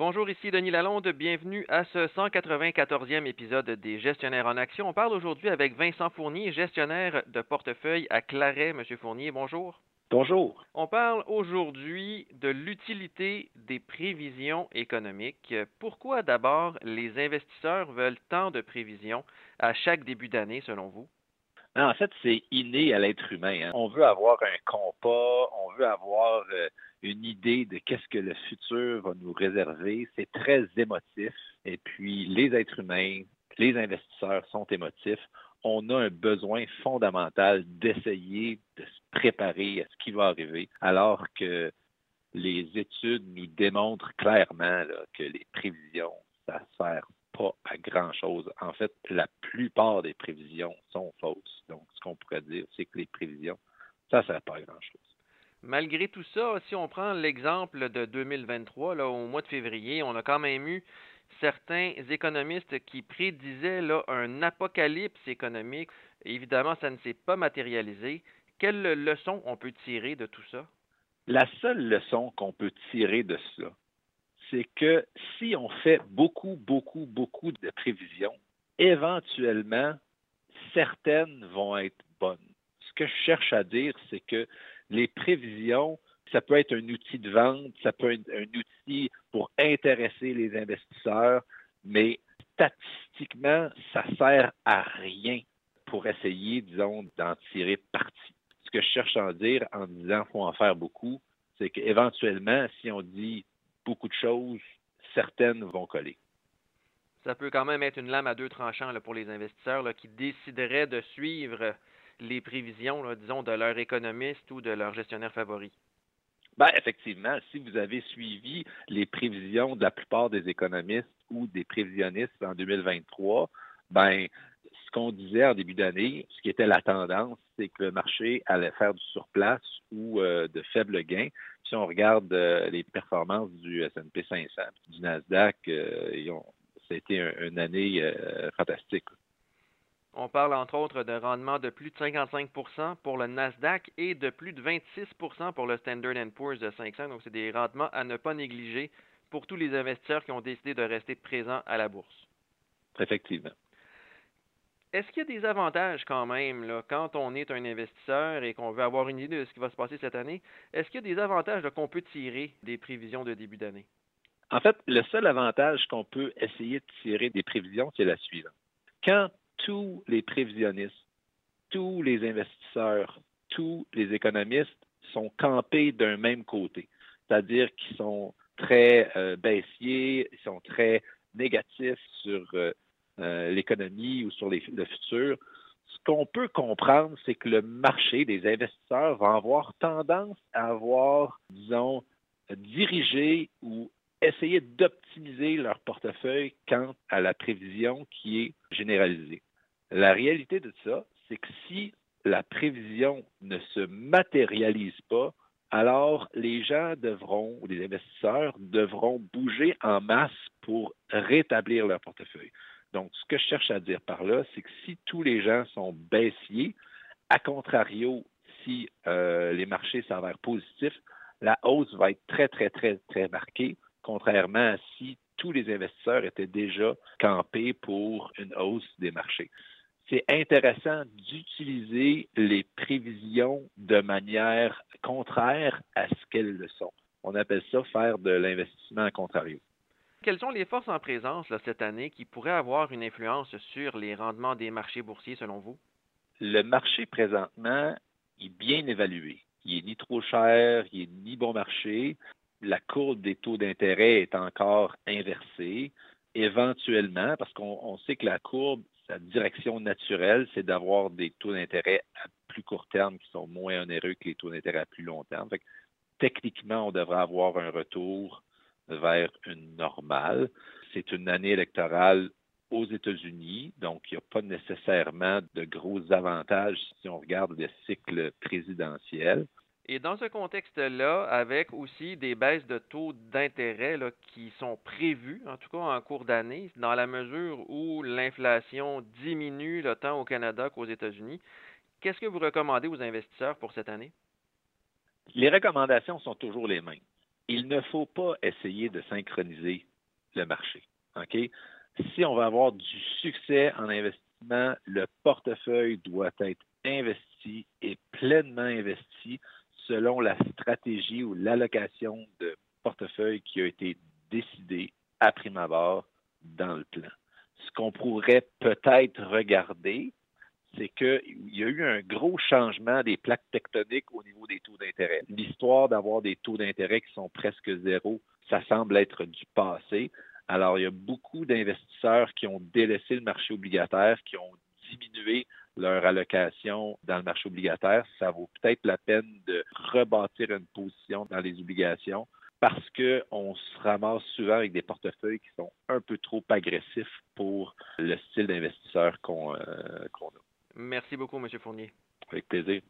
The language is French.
Bonjour, ici Denis Lalonde. Bienvenue à ce 194e épisode des Gestionnaires en Action. On parle aujourd'hui avec Vincent Fournier, gestionnaire de portefeuille à Claret. Monsieur Fournier, bonjour. Bonjour. On parle aujourd'hui de l'utilité des prévisions économiques. Pourquoi d'abord les investisseurs veulent tant de prévisions à chaque début d'année, selon vous? En fait, c'est inné à l'être humain. Hein. On veut avoir un compas, on veut avoir euh, une idée de qu'est-ce que le futur va nous réserver. C'est très émotif. Et puis, les êtres humains, les investisseurs sont émotifs. On a un besoin fondamental d'essayer de se préparer à ce qui va arriver, alors que les études nous démontrent clairement que les prévisions, ça sert pas à grand-chose. En fait, la plupart des prévisions sont fausses. Donc, ce qu'on pourrait dire, c'est que les prévisions, ça ne sert pas à grand-chose. Malgré tout ça, si on prend l'exemple de 2023, là, au mois de février, on a quand même eu certains économistes qui prédisaient là, un apocalypse économique. Évidemment, ça ne s'est pas matérialisé. Quelle leçon on peut tirer de tout ça? La seule leçon qu'on peut tirer de cela, c'est que si on fait beaucoup, beaucoup, beaucoup éventuellement, certaines vont être bonnes. Ce que je cherche à dire, c'est que les prévisions, ça peut être un outil de vente, ça peut être un outil pour intéresser les investisseurs, mais statistiquement, ça sert à rien pour essayer, disons, d'en tirer parti. Ce que je cherche à dire en disant faut en faire beaucoup, c'est qu'éventuellement, si on dit beaucoup de choses, certaines vont coller. Ça peut quand même être une lame à deux tranchants pour les investisseurs qui décideraient de suivre les prévisions, disons, de leur économiste ou de leur gestionnaire favori? Ben, effectivement, si vous avez suivi les prévisions de la plupart des économistes ou des prévisionnistes en 2023, ben, ce qu'on disait en début d'année, ce qui était la tendance, c'est que le marché allait faire du surplace ou euh, de faibles gains. Si on regarde euh, les performances du S&P 500, du Nasdaq, euh, ça a été une année fantastique. On parle entre autres de rendement de plus de 55% pour le Nasdaq et de plus de 26% pour le Standard Poor's de 500. Donc, c'est des rendements à ne pas négliger pour tous les investisseurs qui ont décidé de rester présents à la bourse. Effectivement. Est-ce qu'il y a des avantages quand même là, quand on est un investisseur et qu'on veut avoir une idée de ce qui va se passer cette année? Est-ce qu'il y a des avantages qu'on peut tirer des prévisions de début d'année? En fait, le seul avantage qu'on peut essayer de tirer des prévisions, c'est la suivante. Quand tous les prévisionnistes, tous les investisseurs, tous les économistes sont campés d'un même côté, c'est-à-dire qu'ils sont très euh, baissiers, ils sont très négatifs sur euh, euh, l'économie ou sur le futur. Ce qu'on peut comprendre, c'est que le marché des investisseurs va avoir tendance à avoir, disons, dirigé ou essayer d'optimiser leur portefeuille quant à la prévision qui est généralisée. La réalité de ça, c'est que si la prévision ne se matérialise pas, alors les gens devront, ou les investisseurs devront bouger en masse pour rétablir leur portefeuille. Donc, ce que je cherche à dire par là, c'est que si tous les gens sont baissiers, à contrario, si euh, les marchés s'avèrent positifs, la hausse va être très, très, très, très marquée, contrairement à si tous les investisseurs étaient déjà campés pour une hausse des marchés c'est intéressant d'utiliser les prévisions de manière contraire à ce qu'elles le sont. On appelle ça faire de l'investissement à contrario. Quelles sont les forces en présence cette année qui pourraient avoir une influence sur les rendements des marchés boursiers selon vous? Le marché présentement est bien évalué. Il n'est ni trop cher, il n'est ni bon marché. La courbe des taux d'intérêt est encore inversée. Éventuellement, parce qu'on sait que la courbe la direction naturelle, c'est d'avoir des taux d'intérêt à plus court terme qui sont moins onéreux que les taux d'intérêt à plus long terme. techniquement, on devrait avoir un retour vers une normale. C'est une année électorale aux États-Unis, donc il n'y a pas nécessairement de gros avantages si on regarde le cycle présidentiel. Et dans ce contexte-là, avec aussi des baisses de taux d'intérêt qui sont prévues, en tout cas en cours d'année, dans la mesure où l'inflation diminue tant au Canada qu'aux États-Unis, qu'est-ce que vous recommandez aux investisseurs pour cette année? Les recommandations sont toujours les mêmes. Il ne faut pas essayer de synchroniser le marché. Si on va avoir du succès en investissement, le portefeuille doit être investi et pleinement investi selon la stratégie ou l'allocation de portefeuille qui a été décidée à prime abord dans le plan. Ce qu'on pourrait peut-être regarder, c'est qu'il y a eu un gros changement des plaques tectoniques au niveau des taux d'intérêt. L'histoire d'avoir des taux d'intérêt qui sont presque zéro, ça semble être du passé. Alors, il y a beaucoup d'investisseurs qui ont délaissé le marché obligataire, qui ont diminué leur allocation dans le marché obligataire. Ça vaut peut-être la peine de rebâtir une position dans les obligations parce qu'on se ramasse souvent avec des portefeuilles qui sont un peu trop agressifs pour le style d'investisseur qu'on euh, a. Merci beaucoup, M. Fournier. Avec plaisir.